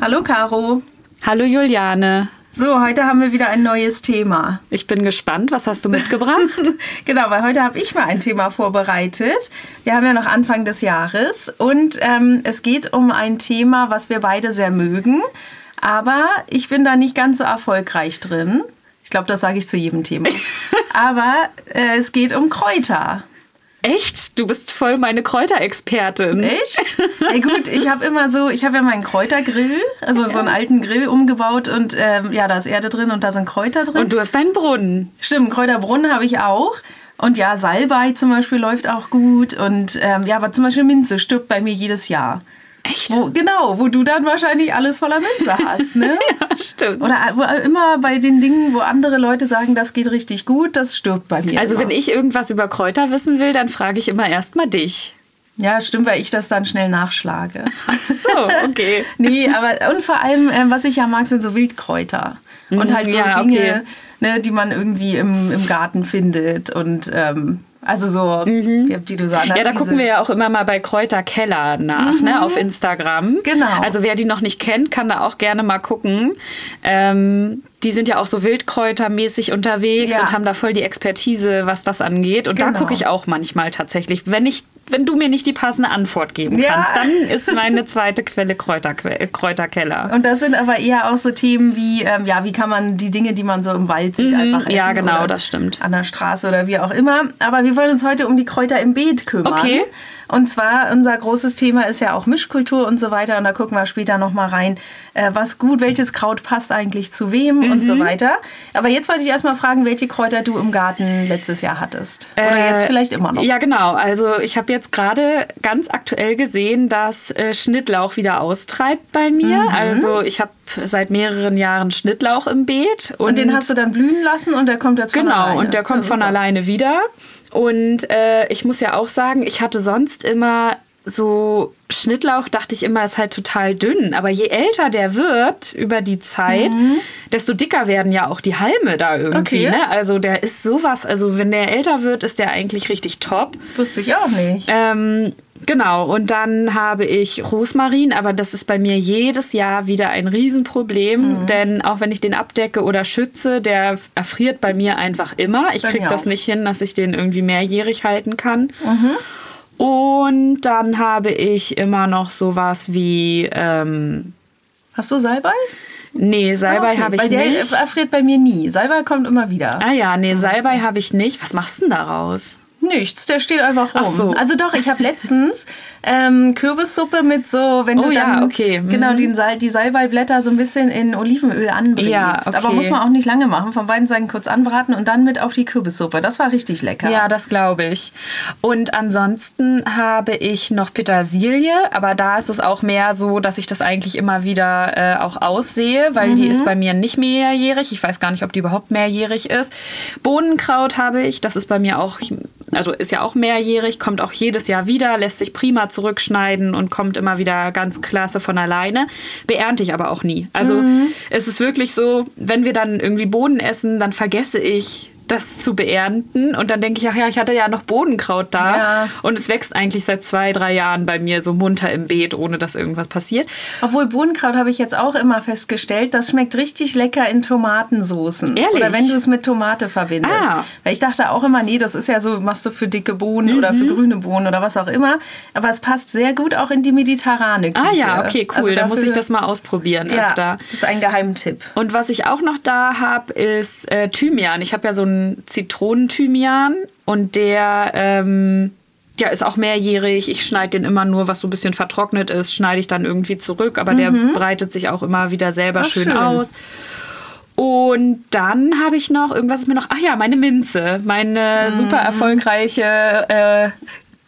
Hallo Caro. Hallo Juliane. So, heute haben wir wieder ein neues Thema. Ich bin gespannt, was hast du mitgebracht? genau, weil heute habe ich mal ein Thema vorbereitet. Wir haben ja noch Anfang des Jahres und ähm, es geht um ein Thema, was wir beide sehr mögen. Aber ich bin da nicht ganz so erfolgreich drin. Ich glaube, das sage ich zu jedem Thema. Aber äh, es geht um Kräuter. Echt? Du bist voll meine Kräuterexpertin. Echt? Ey, gut, ich habe immer so, ich habe ja meinen Kräutergrill, also so einen alten Grill umgebaut und ähm, ja, da ist Erde drin und da sind Kräuter drin. Und du hast deinen Brunnen. Stimmt, Kräuterbrunnen habe ich auch. Und ja, Salbei zum Beispiel läuft auch gut. Und ähm, ja, aber zum Beispiel Minze stirbt bei mir jedes Jahr. Echt? Wo, genau, wo du dann wahrscheinlich alles voller Minze hast, ne? ja, stimmt. Oder wo, immer bei den Dingen, wo andere Leute sagen, das geht richtig gut, das stirbt bei mir. Also immer. wenn ich irgendwas über Kräuter wissen will, dann frage ich immer erstmal dich. Ja, stimmt, weil ich das dann schnell nachschlage. Ach so, okay. nee, aber und vor allem, äh, was ich ja mag, sind so Wildkräuter. Und halt so ja, Dinge, okay. ne, die man irgendwie im, im Garten findet. Und ähm, also so, wie, die du so Ja, da gucken wir ja auch immer mal bei Kräuterkeller nach, ne, auf Instagram. Genau. Also wer die noch nicht kennt, kann da auch gerne mal gucken. Ähm, die sind ja auch so wildkräutermäßig unterwegs Ja. und haben da voll die Expertise, was das angeht. Und da Genau. gucke ich auch manchmal tatsächlich. Wenn ich, wenn du mir nicht die passende Antwort geben Ja. kannst, dann ist meine zweite Quelle Kräuterque Kräuterkeller. Und das sind aber eher auch so Themen wie, ähm, ja, wie kann man die Dinge, die man so im Wald sieht, einfach essen. Mhm. Ja, genau, das stimmt. An der Straße oder wie auch immer. Aber wir wollen uns heute um die Kräuter im Beet kümmern. Okay. Und zwar, unser großes Thema ist ja auch Mischkultur und so weiter. Und da gucken wir später nochmal rein, äh, was gut, welches Kraut passt eigentlich zu wem und Mhm. so weiter. Aber jetzt wollte ich erstmal fragen, welche Kräuter du im Garten letztes Jahr hattest. Oder Äh, jetzt vielleicht immer noch. Ja, genau. Also ich habe jetzt gerade ganz aktuell gesehen, dass äh, Schnittlauch wieder austreibt bei mir. Mhm. Also ich habe seit mehreren Jahren Schnittlauch im Beet. Und den hast du dann blühen lassen und der kommt jetzt von Genau, alleine. und der kommt Ja, von alleine wieder. Und äh, ich muss ja auch sagen, ich hatte sonst immer so Schnittlauch, dachte ich immer, ist halt total dünn. Aber je älter der wird über die Zeit, desto dicker werden ja auch die Halme da irgendwie. Okay. Ne? Also der ist sowas, also wenn der älter wird, ist der eigentlich richtig top. Wusste ich auch nicht. Ähm, genau, und dann habe ich Rosmarin, aber das ist bei mir jedes Jahr wieder ein Riesenproblem, Mhm. denn auch wenn ich den abdecke oder schütze, der erfriert bei mir einfach immer. Ich kriege das nicht hin, dass ich den irgendwie mehrjährig halten kann. Mhm. Und dann habe ich immer noch sowas wie, ähm, Hast du Salbei? nee, Salbei Ah, okay. habe ich der nicht. erfriert bei mir nie. Salbei kommt immer wieder. Ah ja, nee, Salbei habe ich nicht. Was machst du denn daraus? Nichts, der steht einfach rum. Ach so. Also doch, ich habe letztens ähm, Kürbissuppe mit so, wenn Oh du ja, dann okay, mhm. genau den Sal die Salbeiblätter so ein bisschen in Olivenöl anbrätst. Ja, okay. Aber muss man auch nicht lange machen. Von beiden Seiten kurz anbraten und dann mit auf die Kürbissuppe. Das war richtig lecker. Ja, das glaube ich. Und ansonsten habe ich noch Petersilie, aber da ist es auch mehr so, dass ich das eigentlich immer wieder äh, auch aussehe, weil die ist bei mir nicht mehrjährig. Ich weiß gar nicht, ob die überhaupt mehrjährig ist. Bohnenkraut habe ich, das ist bei mir auch, also ist ja auch mehrjährig, kommt auch jedes Jahr wieder, lässt sich prima zurückschneiden und kommt immer wieder ganz klasse von alleine. Beernte ich aber auch nie. Also es ist wirklich so, wenn wir dann irgendwie Bohnen essen, dann vergesse ich das zu beernten. Und dann denke ich, ach ja, ich hatte ja noch Bodenkraut da. Ja. Und es wächst eigentlich seit zwei, drei Jahren bei mir so munter im Beet, ohne dass irgendwas passiert. Obwohl Bohnenkraut habe ich jetzt auch immer festgestellt, das schmeckt richtig lecker in Tomatensoßen. Ehrlich? Oder wenn du es mit Tomate verbindest. Ah. Weil ich dachte auch immer, nee, das ist ja so, machst du für dicke Bohnen oder Mhm. für grüne Bohnen oder was auch immer. Aber es passt sehr gut auch in die mediterrane Küche. Ah ja, okay, cool. Also da muss ich das mal ausprobieren ja, öfter. das ist ein Geheimtipp. Und was ich auch noch da habe, ist äh, Thymian. Ich habe ja so einen Zitronenthymian und der ähm, ja, ist auch mehrjährig. Ich schneide den immer nur, was so ein bisschen vertrocknet ist, schneide ich dann irgendwie zurück. Aber der breitet sich auch immer wieder selber Ach, schön, schön. aus. Und dann habe ich noch, irgendwas ist mir noch, ach ja, meine Minze. Meine super erfolgreiche äh,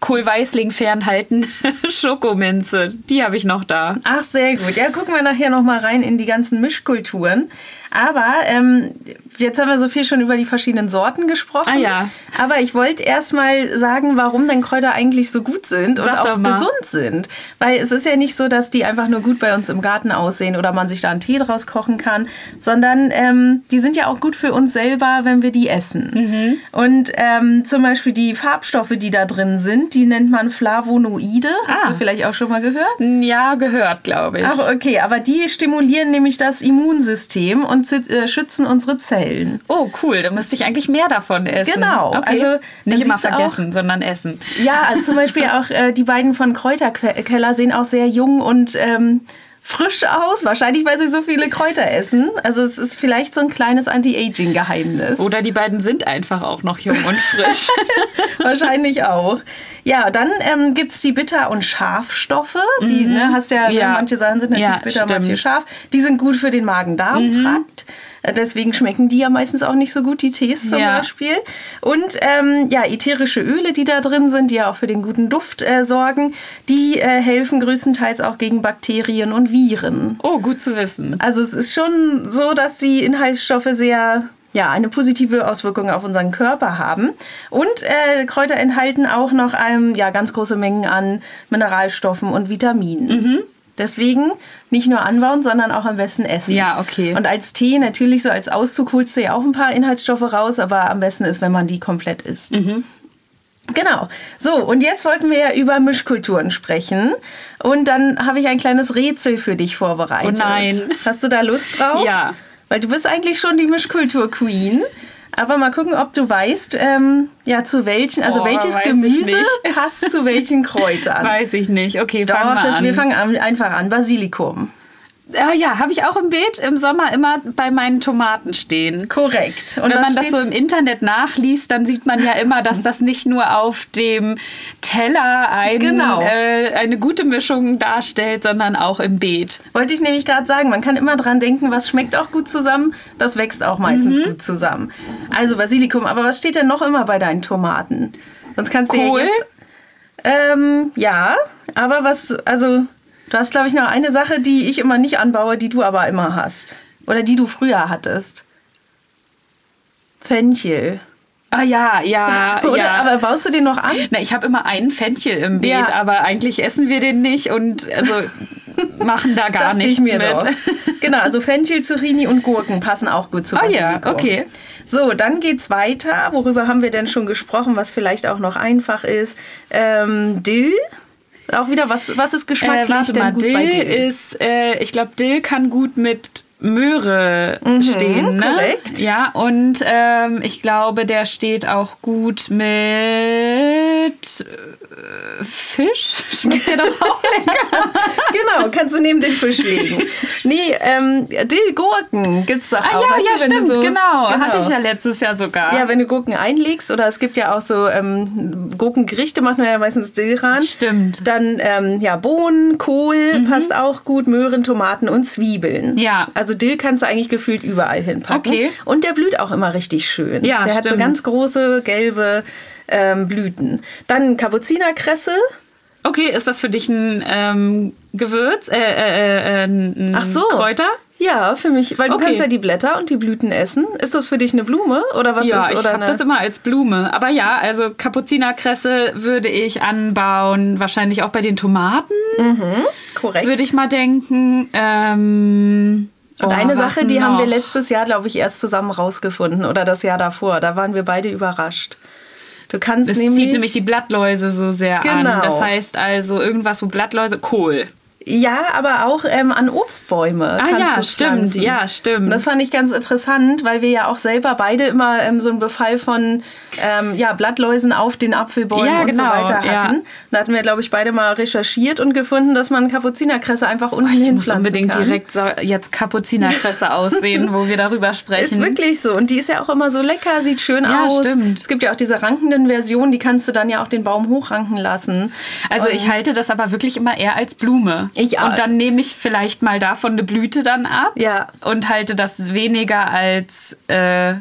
Kohlweißling fernhalten Schokominze. Die habe ich noch da. Ach, sehr gut. Ja, gucken wir nachher noch mal rein in die ganzen Mischkulturen. Aber ähm, jetzt haben wir so viel schon über die verschiedenen Sorten gesprochen. Ah ja. Aber ich wollte erst mal sagen, warum denn Kräuter eigentlich so gut sind und Sag auch mal. gesund sind. Weil es ist ja nicht so, dass die einfach nur gut bei uns im Garten aussehen oder man sich da einen Tee draus kochen kann, sondern ähm, die sind ja auch gut für uns selber, wenn wir die essen. Mhm. Und ähm, zum Beispiel die Farbstoffe, die da drin sind, die nennt man Flavonoide. Hast Ah. du vielleicht auch schon mal gehört? Ja, gehört, glaube ich. Ach, okay, aber die stimulieren nämlich das Immunsystem und äh, schützen unsere Zellen. Oh, cool. Da müsste ich eigentlich mehr davon essen. Genau, Okay. also nicht immer du auch- vergessen, sondern essen. Ja, also zum Beispiel auch äh, die beiden von Kräuterkeller sehen auch sehr jung und ähm, frisch aus. Wahrscheinlich, weil sie so viele Kräuter essen. Also es ist vielleicht so ein kleines Anti-Aging-Geheimnis. Oder die beiden sind einfach auch noch jung und frisch. Wahrscheinlich auch. Ja, dann ähm, gibt es die Bitter- und Schafstoffe. Die, ne, hast ja, Mhm. Ja. manche Sachen sind natürlich Ja, bitter, stimmt. Mhm. manche scharf. Die sind gut für den Magen-Darm-Trakt. Äh, Deswegen schmecken die ja meistens auch nicht so gut, die Tees zum Ja. Beispiel. Und ähm, ja, ätherische Öle, die da drin sind, die ja auch für den guten Duft äh, sorgen, die äh, helfen größtenteils auch gegen Bakterien und Viren. Oh, gut zu wissen. Also es ist schon so, dass die Inhaltsstoffe sehr ja, eine positive Auswirkung auf unseren Körper haben. Und äh, Kräuter enthalten auch noch ähm, ja, ganz große Mengen an Mineralstoffen und Vitaminen. Mhm. Deswegen nicht nur anbauen, sondern auch am besten essen. Ja, okay. Und als Tee natürlich so als Auszug holst du ja auch ein paar Inhaltsstoffe raus, aber am besten ist, wenn man die komplett isst. Mhm. Genau. So, und jetzt wollten wir ja über Mischkulturen sprechen. Und dann habe ich ein kleines Rätsel für dich vorbereitet. Oh nein. Hast du da Lust drauf? Ja. Weil du bist eigentlich schon die Mischkultur-Queen. Aber mal gucken, ob du weißt, ähm, ja, zu welchen, also Oh, welches Gemüse passt zu welchen Kräutern. Weiß ich nicht. Okay, Doch, fangen wir das, an. wir fangen an, einfach an. Basilikum. Ah, ja, habe ich auch im Beet im Sommer immer bei meinen Tomaten stehen. Korrekt. Und Wenn man das so im Internet nachliest, dann sieht man ja immer, dass das nicht nur auf dem Teller ein, Genau. äh, eine gute Mischung darstellt, sondern auch im Beet. Wollte ich nämlich gerade sagen, man kann immer dran denken, was schmeckt auch gut zusammen, das wächst auch meistens Mhm. gut zusammen. Also Basilikum, aber was steht denn noch immer bei deinen Tomaten? Sonst kannst du Kohl? ja jetzt. Ähm, ja, aber was, also du hast glaube ich noch eine Sache, die ich immer nicht anbaue, die du aber immer hast. Oder die du früher hattest. Fenchel. Ah ja, ja, Oder? ja. Aber baust du den noch an? Na, ich habe immer einen Fenchel im Beet, Ja. aber eigentlich essen wir den nicht und also machen da gar nichts ich mir mit. doch. Genau, also Fenchel, Zucchini und Gurken passen auch gut zu Ah ja, Basilikum. okay. So, dann geht's weiter. Worüber haben wir denn schon gesprochen, was vielleicht auch noch einfach ist? Ähm, Dill. Auch wieder, was, was ist geschmacklich Äh, warte denn mal, gut Dill, bei Dill? ist, äh, ich glaube, Dill kann gut mit Möhre stehen, ne? Mhm, korrekt. Ja, und ähm, ich glaube, der steht auch gut mit äh, Fisch. Schmeckt der doch auch lecker. genau, kannst du neben den Fisch legen. Nee, ähm, Dill-Gurken gibt's doch Ah auch. ja, weißt ja, du, stimmt, so- genau. Hatte ich ja letztes Jahr sogar. Ja, wenn du Gurken einlegst oder es gibt ja auch so ähm, Gurkengerichte, macht man ja meistens Dill ran. Stimmt. Mhm. Dann ähm, ja, Bohnen, Kohl passt auch gut, Möhren, Tomaten und Zwiebeln. Ja. Also Dill kannst du eigentlich gefühlt überall hinpacken. Okay. Und der blüht auch immer richtig schön. Ja, der hat so stimmt. ganz große gelbe ähm, Blüten. Dann Kapuzinerkresse. Okay, ist das für dich ein ähm, Gewürz? Äh, äh, äh, ein Ach so. Kräuter? Ja, für mich, weil du Okay. kannst ja die Blätter und die Blüten essen. Ist das für dich eine Blume oder was ja, ist? ich Oder habe eine- das immer als Blume. Aber ja, also Kapuzinerkresse würde ich anbauen, wahrscheinlich auch bei den Tomaten, korrekt. würde ich mal denken. Ähm, Und boah, eine Sache, die haben wir noch? letztes Jahr, glaube ich, erst zusammen rausgefunden oder das Jahr davor. Da waren wir beide überrascht. Du kannst Das nämlich, zieht nämlich die Blattläuse so sehr Genau. an. Das heißt also irgendwas, wo Blattläuse, Kohl. Ja, aber auch ähm, an Obstbäume. Ah ja, stimmt, ja, stimmt. Und das fand ich ganz interessant, weil wir ja auch selber beide immer ähm, so einen Befall von ähm, ja, Blattläusen auf den Apfelbäumen Ja, und so genau, weiter hatten. ja. Da hatten wir, glaube ich, beide mal recherchiert und gefunden, dass man Kapuzinerkresse einfach unten Ich muss hinpflanzen unbedingt kann. direkt so jetzt Kapuzinerkresse aussehen, wo wir darüber sprechen. Ist wirklich so. Und die ist ja auch immer so lecker, sieht schön Ja, aus. stimmt. Es gibt ja auch diese rankenden Versionen, die kannst du dann ja auch den Baum hochranken lassen. Also ich halte das aber wirklich immer eher als Blume. Ich auch. Und dann nehme ich vielleicht mal davon eine Blüte dann ab Ja. und halte das weniger als äh,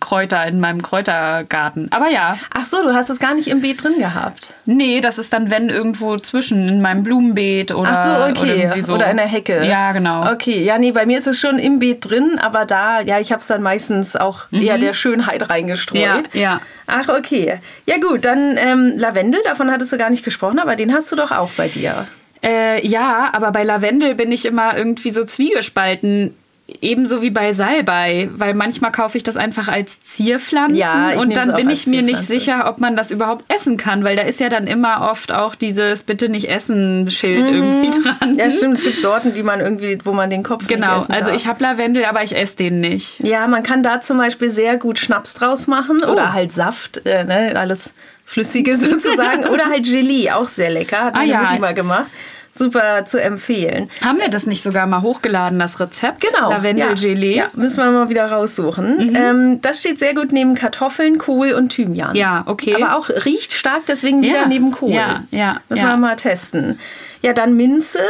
Kräuter in meinem Kräutergarten. Aber ja. Ach so, du hast es gar nicht im Beet drin gehabt. Nee, das ist dann, wenn irgendwo zwischen in meinem Blumenbeet oder, Ach so, okay. oder irgendwie so. Oder in der Hecke. Ja, genau. Okay, ja, nee, bei mir ist es schon im Beet drin, aber da, ja, ich habe es dann meistens auch eher der Schönheit reingestreut. Ja, ja. Ach, okay. Ja gut, dann ähm, Lavendel, davon hattest du gar nicht gesprochen, aber den hast du doch auch bei dir. Äh, ja, aber bei Lavendel bin ich immer irgendwie so zwiegespalten. Ebenso wie bei Salbei, weil manchmal kaufe ich das einfach als Zierpflanzen Ja, ich und dann bin ich mir nicht sicher, ob man das überhaupt essen kann, weil da ist ja dann immer oft auch dieses Bitte nicht essen Schild irgendwie dran. Mhm. Ja, stimmt, es gibt Sorten, die man irgendwie, wo man den Kopf Genau, nicht essen also ich habe Lavendel, aber ich esse den nicht. Ja, man kann da zum Beispiel sehr gut Schnaps draus machen Oh. oder halt Saft, äh, ne, alles Flüssige sozusagen. oder halt Gelee, auch sehr lecker, hat Ah, meine ja. Mutti mal gemacht. Super zu empfehlen. Haben wir das nicht sogar mal hochgeladen, das Rezept? Genau. Lavendel-Gelee? Ja, ja, müssen wir mal wieder raussuchen. Ähm, das steht sehr gut neben Kartoffeln, Kohl und Thymian. Ja, okay. Aber auch riecht stark, deswegen wieder Ja, neben Kohl. ja, ja, Müssen wir mal testen. Ja, dann Minze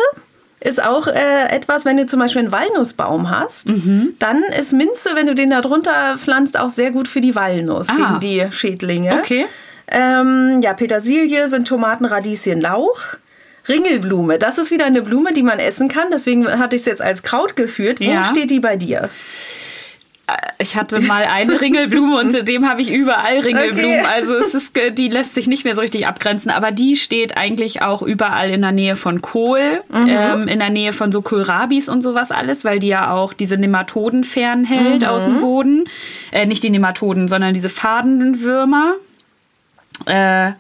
ist auch äh, etwas, wenn du zum Beispiel einen Walnussbaum hast, Mhm. dann ist Minze, wenn du den da drunter pflanzt, auch sehr gut für die Walnuss, Ah. gegen die Schädlinge. Okay. Ähm, ja, Petersilie sind Tomaten, Radieschen, Lauch. Ringelblume, das ist wieder eine Blume, die man essen kann. Deswegen hatte ich es jetzt als Kraut geführt. Wo Ja. steht die bei dir? Ich hatte mal eine Ringelblume und seitdem habe ich überall Ringelblumen. Okay. Also es ist, die lässt sich nicht mehr so richtig abgrenzen. Aber die steht eigentlich auch überall in der Nähe von Kohl, Mhm. ähm, in der Nähe von so Kohlrabis und sowas alles, weil die ja auch diese Nematoden fernhält aus Mhm. dem Boden. Äh, nicht die Nematoden, sondern diese Fadenwürmer. Äh,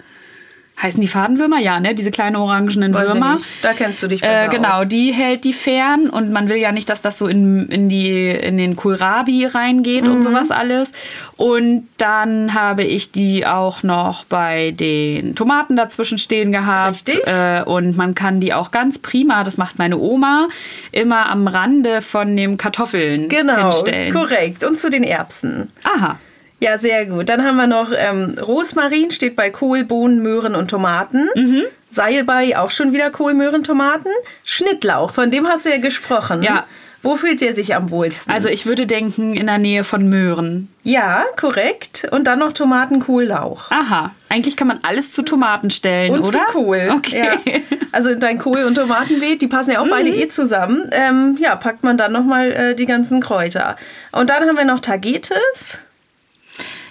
heißen die Fadenwürmer? Ja, ne? Diese kleinen orangenen Weiß Würmer. Da kennst du dich besser Äh, genau, aus. die hält die fern und man will ja nicht, dass das so in, in, die, in den Kohlrabi reingeht Mhm. und sowas alles. Und dann habe ich die auch noch bei den Tomaten dazwischen stehen gehabt. Richtig. Äh, und man kann die auch ganz prima, das macht meine Oma, immer am Rande von dem Kartoffeln Genau, hinstellen. korrekt. Und zu den Erbsen. Aha. Ja, sehr gut. Dann haben wir noch ähm, Rosmarin, steht bei Kohl, Bohnen, Möhren und Tomaten. Mhm. Salbei, auch schon wieder Kohl, Möhren, Tomaten. Schnittlauch, von dem hast du ja gesprochen. Ja. Wo fühlt der sich am wohlsten? Also ich würde denken, in der Nähe von Möhren. ja, korrekt. Und dann noch Tomaten, Kohl, Lauch. Aha. Eigentlich kann man alles zu Tomaten stellen, Und oder? zu Kohl. Okay. Ja. Also dein Kohl- und Tomatenbeet, die passen ja auch beide Mhm. eh zusammen. Ähm, ja, packt man dann nochmal äh, die ganzen Kräuter. Und dann haben wir noch Tagetes.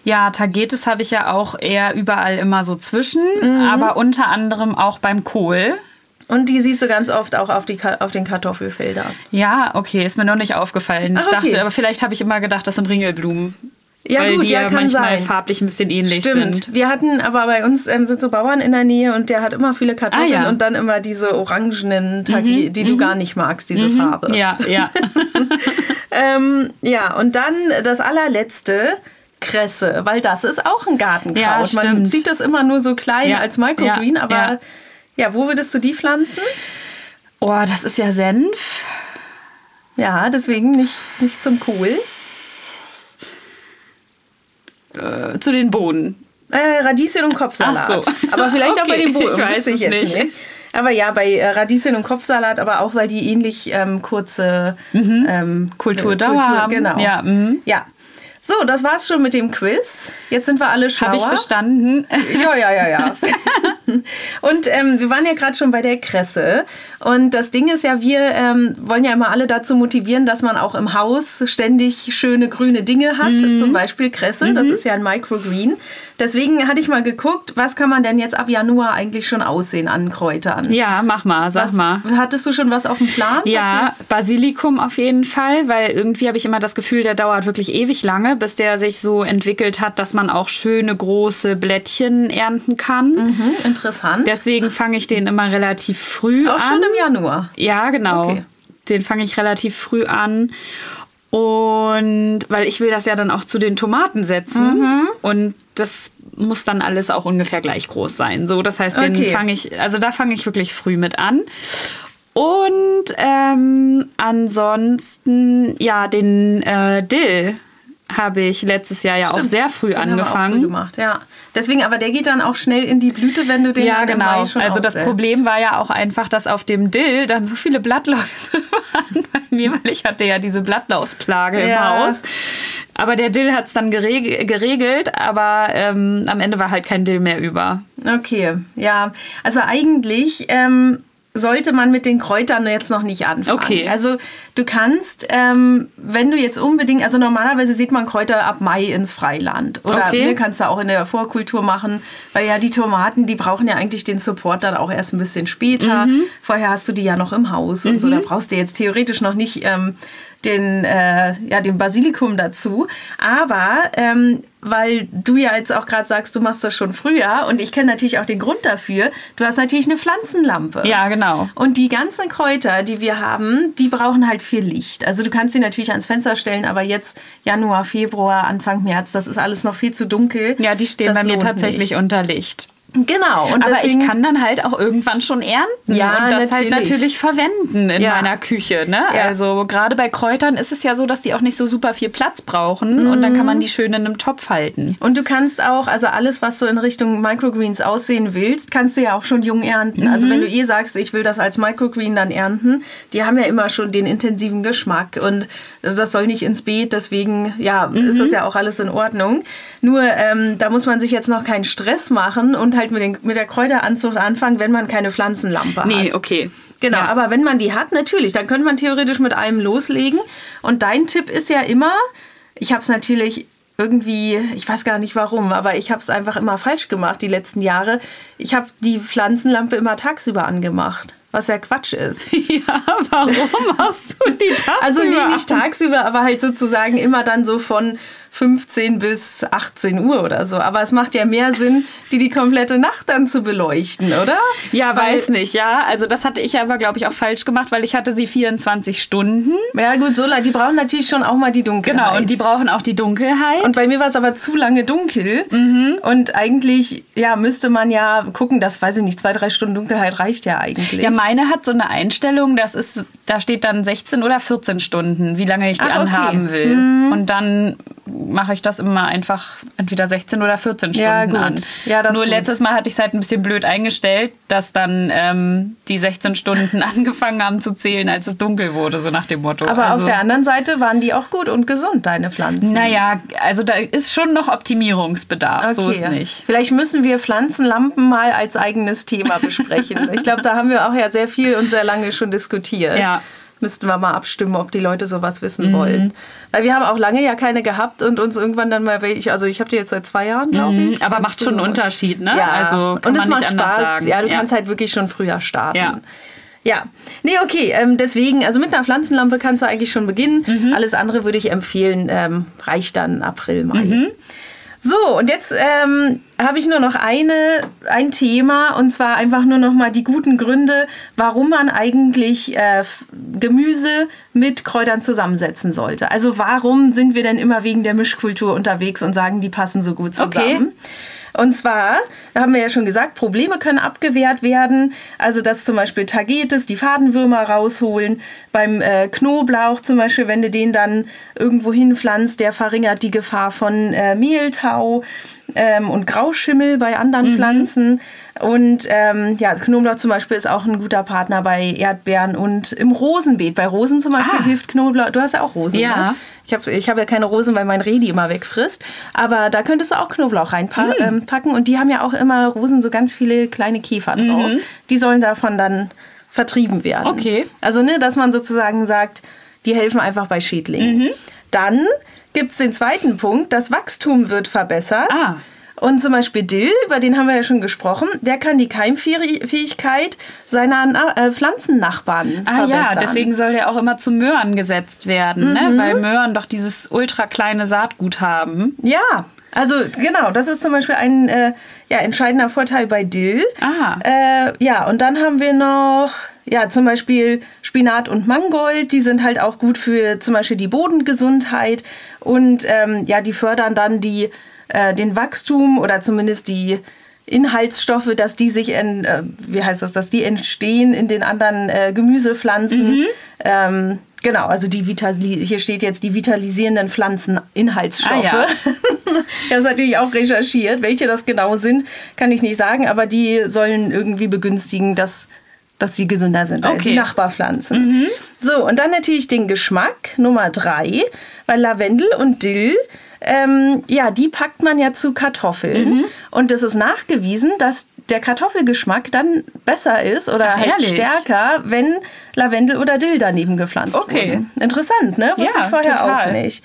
Ja, Tagetes habe ich ja auch eher überall immer so zwischen, Mhm. aber unter anderem auch beim Kohl. Und die siehst du ganz oft auch auf, die, auf den Kartoffelfeldern. Ja, okay, ist mir noch nicht aufgefallen. Ach, ich dachte, okay. aber vielleicht habe ich immer gedacht, das sind Ringelblumen. Ja, weil gut, die ja, kann manchmal sein. farblich ein bisschen ähnlich Stimmt. sind. Wir hatten aber bei uns ähm, sind so Bauern in der Nähe und der hat immer viele Kartoffeln Ah, ja. und dann immer diese orangenen Tage, die du gar nicht magst, diese Farbe. Ja, ja. Ähm, ja, und dann das allerletzte. Kresse, weil das ist auch ein Gartenkraut. Ja, Man stimmt. sieht das immer nur so klein Ja, als Microgreen, ja, aber ja. wo würdest du die pflanzen? Oh, das ist ja Senf. Ja, deswegen nicht, nicht zum Kohl. Äh, zu den Bohnen. Äh, Radieschen und Kopfsalat. Ach so. Aber vielleicht auch bei Okay, den Bohnen. ich weiß wüsste es nicht. Aber ja, bei äh, Radieschen und Kopfsalat, aber auch, weil die ähnlich ähm, kurze ähm, Kulturdauer Kultur- haben. Genau. Ja, mhm. ja. So, das war's schon mit dem Quiz. Jetzt sind wir alle schlauer. Habe ich bestanden. Ja, ja, ja, ja. Und ähm, wir waren ja gerade schon bei der Kresse. Und das Ding ist ja, wir ähm, wollen ja immer alle dazu motivieren, dass man auch im Haus ständig schöne grüne Dinge hat. Mhm. Zum Beispiel Kresse, das ist ja ein Microgreen. Deswegen hatte ich mal geguckt, was kann man denn jetzt ab Januar eigentlich schon aussehen an Kräutern? Ja, mach mal, sag was, mal. Hattest du schon was auf dem Plan? Ja, Basilikum auf jeden Fall, weil irgendwie habe ich immer das Gefühl, der dauert wirklich ewig lange, bis der sich so entwickelt hat, dass man auch schöne große Blättchen ernten kann. Hm, interessant. Deswegen fange ich den immer relativ früh auch an. schon im Januar. Ja, genau. Okay. Den fange ich relativ früh an. Und weil ich will das ja dann auch zu den Tomaten setzen. Mhm. Und das muss dann alles auch ungefähr gleich groß sein. So, das heißt, den Okay. fange ich, also da fange ich wirklich früh mit an. Und ähm, ansonsten, ja, den äh, Dill habe ich letztes Jahr ja auch Stimmt. sehr früh Den auch angefangen. früh gemacht, ja. Deswegen, aber der geht dann auch schnell in die Blüte, wenn du den Ja, dann genau. Mai schon Also das aussetzt. Problem war ja auch einfach, dass auf dem Dill dann so viele Blattläuse waren bei mir, weil ich hatte ja diese Blattlausplage Ja. im Haus. Aber der Dill hat es dann gereg geregelt, aber ähm, am Ende war halt kein Dill mehr über. Okay, ja. Also eigentlich ähm, sollte man mit den Kräutern jetzt noch nicht anfangen. Okay. Also du kannst, ähm, wenn du jetzt unbedingt, also normalerweise sieht man Kräuter ab Mai ins Freiland. Oder Okay. ne, kannst du auch in der Vorkultur machen, weil ja die Tomaten, die brauchen ja eigentlich den Support dann auch erst ein bisschen später. Mhm. Vorher hast du die ja noch im Haus und so. Da brauchst du jetzt theoretisch noch nicht ähm, den, äh, ja, den Basilikum dazu. Aber ähm, weil du ja jetzt auch gerade sagst, du machst das schon früher und ich kenne natürlich auch den Grund dafür. Du hast natürlich eine Pflanzenlampe. Ja, genau. Und die ganzen Kräuter, die wir haben, die brauchen halt viel Licht. Also du kannst sie natürlich ans Fenster stellen, aber jetzt Januar, Februar, Anfang März, das ist alles noch viel zu dunkel. Ja, die stehen Das bei mir tatsächlich nicht. unter Licht. Genau. Und Aber deswegen, ich kann dann halt auch irgendwann schon ernten Ja, und das halt natürlich. natürlich verwenden in Ja. meiner Küche. Ne? Ja. Also gerade bei Kräutern ist es ja so, dass die auch nicht so super viel Platz brauchen und dann kann man die schön in einem Topf halten. Und du kannst auch, also alles, was du in Richtung Microgreens aussehen willst, kannst du ja auch schon jung ernten. Also Mhm. wenn du eh sagst, ich will das als Microgreen dann ernten, die haben ja immer schon den intensiven Geschmack und das soll nicht ins Beet, deswegen ja, ist Mhm. das ja auch alles in Ordnung. Nur ähm, da muss man sich jetzt noch keinen Stress machen und halt mit, den, mit der Kräuteranzucht anfangen, wenn man keine Pflanzenlampe Nee, hat. okay. Genau, Ja. aber wenn man die hat, natürlich, dann könnte man theoretisch mit allem loslegen. Und dein Tipp ist ja immer, ich habe es natürlich irgendwie, ich weiß gar nicht warum, aber ich habe es einfach immer falsch gemacht die letzten Jahre. Ich habe die Pflanzenlampe immer tagsüber angemacht, was ja Quatsch ist. Ja, warum machst du die tagsüber? Also nee, nicht tagsüber, aber halt sozusagen immer dann so von 15 bis 18 Uhr oder so. Aber es macht ja mehr Sinn, die die komplette Nacht dann zu beleuchten, oder? Ja, Weil- weiß nicht, ja. Also das hatte ich aber, glaube ich, auch falsch gemacht, weil ich hatte sie 24 Stunden. Ja gut, so die brauchen natürlich schon auch mal die Dunkelheit. Genau, und die brauchen auch die Dunkelheit. Und bei mir war es aber zu lange dunkel. Und eigentlich, ja, müsste man ja gucken, dass, weiß ich nicht, zwei, drei Stunden Dunkelheit reicht ja eigentlich. ja, meine hat so eine Einstellung, das ist, da steht dann 16 oder 14 Stunden, wie lange ich die Ach, okay. Mhm. anhaben will. Und dann mache ich das immer einfach entweder 16 oder 14 Stunden Ja, an. Ja, Nur letztes Mal hatte ich es halt ein bisschen blöd eingestellt, dass dann ähm, die 16 Stunden angefangen haben zu zählen, als es dunkel wurde, so nach dem Motto. aber also, auf der anderen Seite waren die auch gut und gesund, deine Pflanzen. Naja, also da ist schon noch Optimierungsbedarf, so ist nicht. Vielleicht müssen wir Pflanzenlampen mal als eigenes Thema besprechen. ich glaube, da haben wir auch ja sehr viel und sehr lange schon diskutiert. Ja. Mhm. Müssten wir mal abstimmen, ob die Leute sowas wissen wollen. Weil wir haben auch lange ja keine gehabt und uns irgendwann dann mal welche, also ich habe die jetzt seit zwei Jahren, glaube ich. Mhm. Aber macht schon einen Unterschied, ne? Ja, Also kann und man es nicht macht Spaß. sagen. Ja, du kannst halt wirklich schon früher starten. Ja. Ja, nee, okay, ähm, deswegen, also mit einer Pflanzenlampe kannst du eigentlich schon beginnen. Mhm. Alles andere würde ich empfehlen, ähm, reicht dann April, Mai. So, und jetzt ähm, habe ich nur noch eine, ein Thema und zwar einfach nur noch mal die guten Gründe, warum man eigentlich äh, Gemüse mit Kräutern zusammensetzen sollte. Also warum sind wir denn immer wegen der Mischkultur unterwegs und sagen, die passen so gut zusammen? Okay. Und zwar, da haben wir ja schon gesagt, Probleme können abgewehrt werden. Also, dass zum Beispiel Tagetes die Fadenwürmer rausholen. Beim äh, Knoblauch zum Beispiel, wenn du den dann irgendwo hinpflanzt, der verringert die Gefahr von äh, Mehltau ähm, und Grauschimmel bei anderen Pflanzen. Und ähm, ja, Knoblauch zum Beispiel ist auch ein guter Partner bei Erdbeeren und im Rosenbeet. Bei Rosen zum Beispiel Ah. hilft Knoblauch. Du hast ja auch Rosen, Ja. ne? Ich habe ich hab ja keine Rosen, weil mein Reh die immer wegfrisst. Aber da könntest du auch Knoblauch reinpacken. Ähm, packen. und die haben ja auch immer Rosen so ganz viele kleine Käfer drauf. Die sollen davon dann vertrieben werden. Okay. Also, ne, dass man sozusagen sagt, die helfen einfach bei Schädlingen. Dann gibt es den zweiten Punkt, das Wachstum wird verbessert. Ah. Und zum Beispiel Dill, über den haben wir ja schon gesprochen, der kann die Keimfähigkeit seiner Na äh, Pflanzennachbarn Ah verbessern. ja, deswegen soll der auch immer zu Möhren gesetzt werden, ne? weil Möhren doch dieses ultra kleine Saatgut haben. Ja, also genau, das ist zum Beispiel ein äh, ja, entscheidender Vorteil bei Dill. Ah. Äh, ja, und dann haben wir noch, ja, zum Beispiel Spinat und Mangold, die sind halt auch gut für zum Beispiel die Bodengesundheit und ähm, ja, die fördern dann die, äh, den Wachstum oder zumindest die Inhaltsstoffe, dass die sich, in, äh, wie heißt das, dass die entstehen in den anderen äh, Gemüsepflanzen. Ähm, genau, also die Vitali hier steht jetzt die vitalisierenden Pflanzeninhaltsstoffe. Ah, ja. ich habe natürlich auch recherchiert. Welche das genau sind, kann ich nicht sagen, aber die sollen irgendwie begünstigen, dass dass sie gesünder sind als die Okay. Nachbarpflanzen. So, und dann natürlich den Geschmack, Nummer drei, weil Lavendel und Dill, ähm, ja, die packt man ja zu Kartoffeln. Und es ist nachgewiesen, dass der Kartoffelgeschmack dann besser ist oder halt herrlich. stärker, wenn Lavendel oder Dill daneben gepflanzt Okay. wurden. Interessant, ne? Wusste Ja, ich vorher total. auch nicht.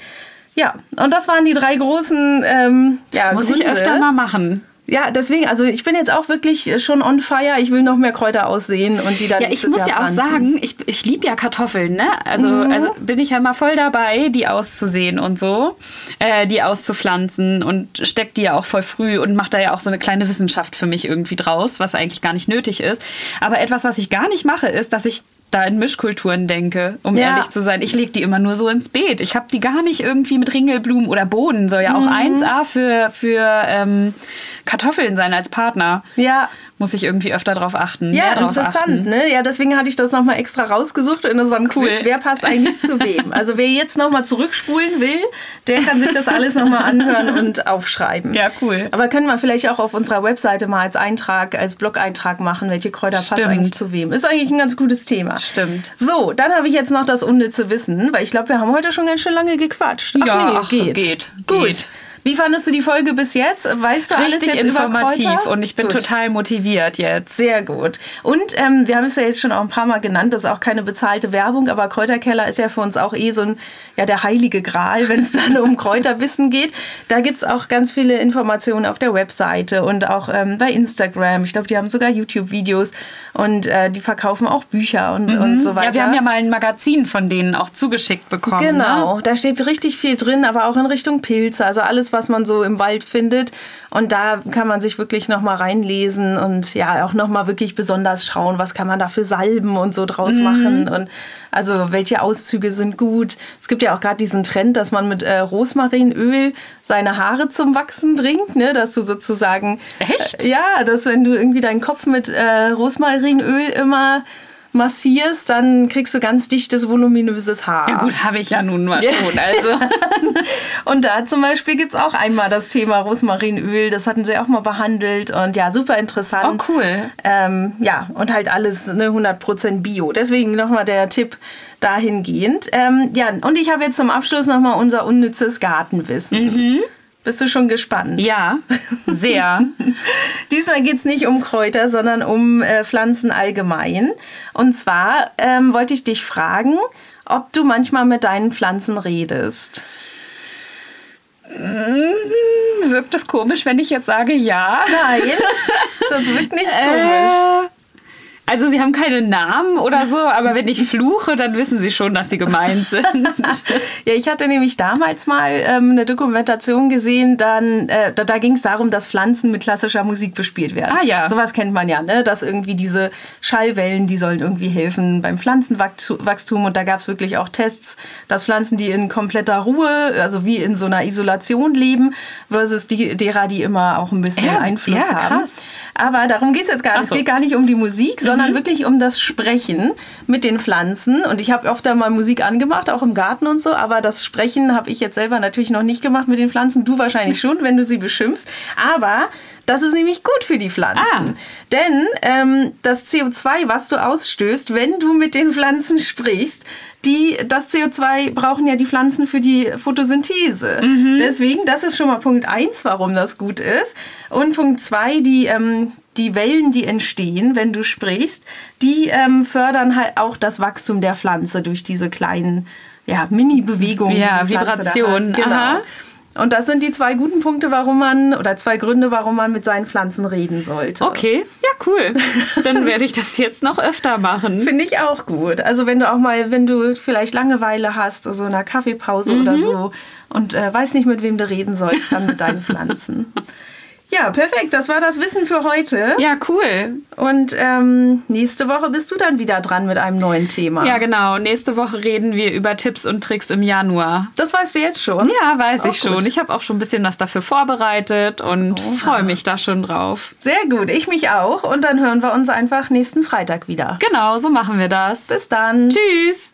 Ja, und das waren die drei großen ähm, ja, Das muss ich Gründe. öfter mal machen. Ja, deswegen, also ich bin jetzt auch wirklich schon on fire. Ich will noch mehr Kräuter aussehen und die dann Ja, ich muss Jahr ja auch pflanzen. sagen, ich, ich liebe ja Kartoffeln, ne? Also, Mhm. also bin ich ja mal voll dabei, die auszusehen und so, äh, die auszupflanzen und steck die ja auch voll früh und mache da ja auch so eine kleine Wissenschaft für mich irgendwie draus, was eigentlich gar nicht nötig ist. Aber etwas, was ich gar nicht mache, ist, dass ich da in Mischkulturen denke, um Ja. ehrlich zu sein. Ich lege die immer nur so ins Beet. Ich habe die gar nicht irgendwie mit Ringelblumen oder Bohnen. Soll ja Mhm. auch 1A für, für ähm, Kartoffeln sein als Partner. Ja, Muss ich irgendwie öfter drauf achten. ja drauf interessant, achten. ne? Ja, deswegen hatte ich das nochmal extra rausgesucht in unserem Cool. Quiz. Wer passt eigentlich zu wem? Also wer jetzt nochmal zurückspulen will, der kann sich das alles nochmal anhören und aufschreiben. Ja, cool. Aber können wir vielleicht auch auf unserer Webseite mal als Eintrag, als Blog-Eintrag machen, welche Kräuter passen Stimmt. eigentlich zu wem. Ist eigentlich ein ganz gutes Thema. Stimmt. So, dann habe ich jetzt noch das unnütze Wissen, weil ich glaube, wir haben heute schon ganz schön lange gequatscht. Ach, Ja, nee, ach, geht. geht, Gut. geht. Wie fandest du die Folge bis jetzt? Weißt du alles Richtig jetzt informativ und ich bin Gut. total motiviert jetzt. Sehr gut. Und ähm, wir haben es ja jetzt schon auch ein paar Mal genannt, das ist auch keine bezahlte Werbung, aber Kräuterkeller ist ja für uns auch eh so ein, ja, der heilige Gral, wenn es dann um Kräuterwissen geht. Da gibt es auch ganz viele Informationen auf der Webseite und auch ähm, bei Instagram. Ich glaube, die haben sogar YouTube-Videos und äh, die verkaufen auch Bücher und, und so weiter. Mhm. Ja, wir haben ja mal ein Magazin von denen auch zugeschickt bekommen. Ne? Genau, da steht richtig viel drin, aber auch in Richtung Pilze, also alles, was man so im Wald findet. Und da kann man sich wirklich nochmal reinlesen und ja, auch nochmal wirklich besonders schauen, was kann man da für Salben und so draus machen und also welche Auszüge sind gut. Es gibt ja auch gerade diesen Trend, dass man mit äh, Rosmarinöl seine Haare zum Wachsen bringt, ne? dass du sozusagen... Echt? Äh, ja, dass wenn du irgendwie deinen Kopf mit äh, Rosmarinöl immer massierst, dann kriegst du ganz dichtes, voluminöses Haar. Ja gut, habe ich ja nun mal schon. Also Und da zum Beispiel gibt es auch einmal das Thema Rosmarinöl, das hatten sie auch mal behandelt und ja, super interessant. Oh, cool. Ähm, ja, und halt alles ne, 100% Bio. Deswegen nochmal der Tipp dahingehend. Ähm, ja, und ich habe jetzt zum Abschluss nochmal unser unnützes Gartenwissen. Bist du schon gespannt? Ja, sehr. Diesmal geht es nicht um Kräuter, sondern um äh, Pflanzen allgemein. Und zwar ähm, wollte ich dich fragen, ob du manchmal mit deinen Pflanzen redest. Wirkt es komisch, wenn ich jetzt sage ja? Nein, das wirkt nicht komisch. Äh, also sie haben keine Namen oder so, aber wenn ich fluche, dann wissen sie schon, dass sie gemeint sind. Ja, ich hatte nämlich damals mal ähm, eine Dokumentation gesehen, dann, äh, da, da ging es darum, dass Pflanzen mit klassischer Musik bespielt werden. Ah, ja. Sowas kennt man ja, ne? dass irgendwie diese Schallwellen, die sollen irgendwie helfen beim Pflanzenwachstum. Und da gab es wirklich auch Tests, dass Pflanzen, die in kompletter Ruhe, also wie in so einer Isolation leben, versus die, derer, die immer auch ein bisschen Ja, Einfluss ja, haben. krass. Aber darum geht es jetzt gar nicht. So. Es geht gar nicht um die Musik, Mhm. sondern wirklich um das Sprechen mit den Pflanzen. Und ich habe oft da mal Musik angemacht, auch im Garten und so. Aber das Sprechen habe ich jetzt selber natürlich noch nicht gemacht mit den Pflanzen. Du wahrscheinlich schon, wenn du sie beschimpfst. Aber das ist nämlich gut für die Pflanzen. Ah. Denn ähm, das CO2, was du ausstößt, wenn du mit den Pflanzen sprichst, die, das CO2 brauchen ja die Pflanzen für die Photosynthese. Deswegen, das ist schon mal Punkt eins, warum das gut ist. Und Punkt zwei, die, ähm, die Wellen, die entstehen, wenn du sprichst, die ähm, fördern halt auch das Wachstum der Pflanze durch diese kleinen ja, Mini-Bewegungen. Ja, die. Vibrationen, Genau. aha. Und das sind die zwei guten Punkte, warum man, oder zwei Gründe, warum man mit seinen Pflanzen reden sollte. Okay, ja, cool. Dann werde ich das jetzt noch öfter machen. Finde ich auch gut. Also wenn du auch mal, wenn du vielleicht Langeweile hast, so einer Kaffeepause Mhm. oder so und äh, weiß nicht, mit wem du reden sollst, dann mit deinen Pflanzen. Ja, perfekt. Das war das Wissen für heute. Ja, cool. Und ähm, nächste Woche bist du dann wieder dran mit einem neuen Thema. Ja, genau. Nächste Woche reden wir über Tipps und Tricks im Januar. Das weißt du jetzt schon? Ja, weiß Auch ich schon. gut. Ich habe auch schon ein bisschen was dafür vorbereitet und freue mich da schon drauf. Sehr gut. Ich mich auch. Und dann hören wir uns einfach nächsten Freitag wieder. Genau, so machen wir das. Bis dann. Tschüss.